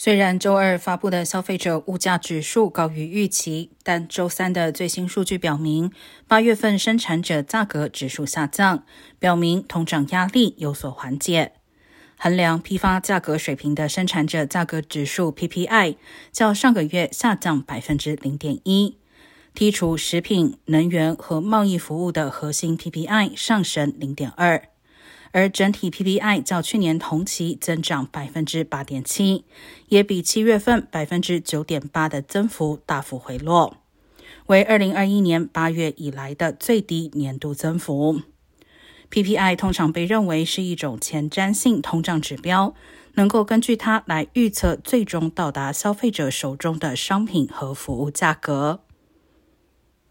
虽然周二发布的消费者物价指数高于预期，但周三的最新数据表明，八月份生产者价格指数下降，表明通胀压力有所缓解。衡量批发价格水平的生产者价格指数 PPI 较上个月下降百分之零点一，剔除食品、能源和贸易服务的核心 PPI 上升零点二。而整体 PPI 较去年同期增长百分之八点七，也比七月份百分之九点八的增幅大幅回落，为二零二一年八月以来的最低年度增幅。PPI 通常被认为是一种前瞻性通胀指标，能够根据它来预测最终到达消费者手中的商品和服务价格。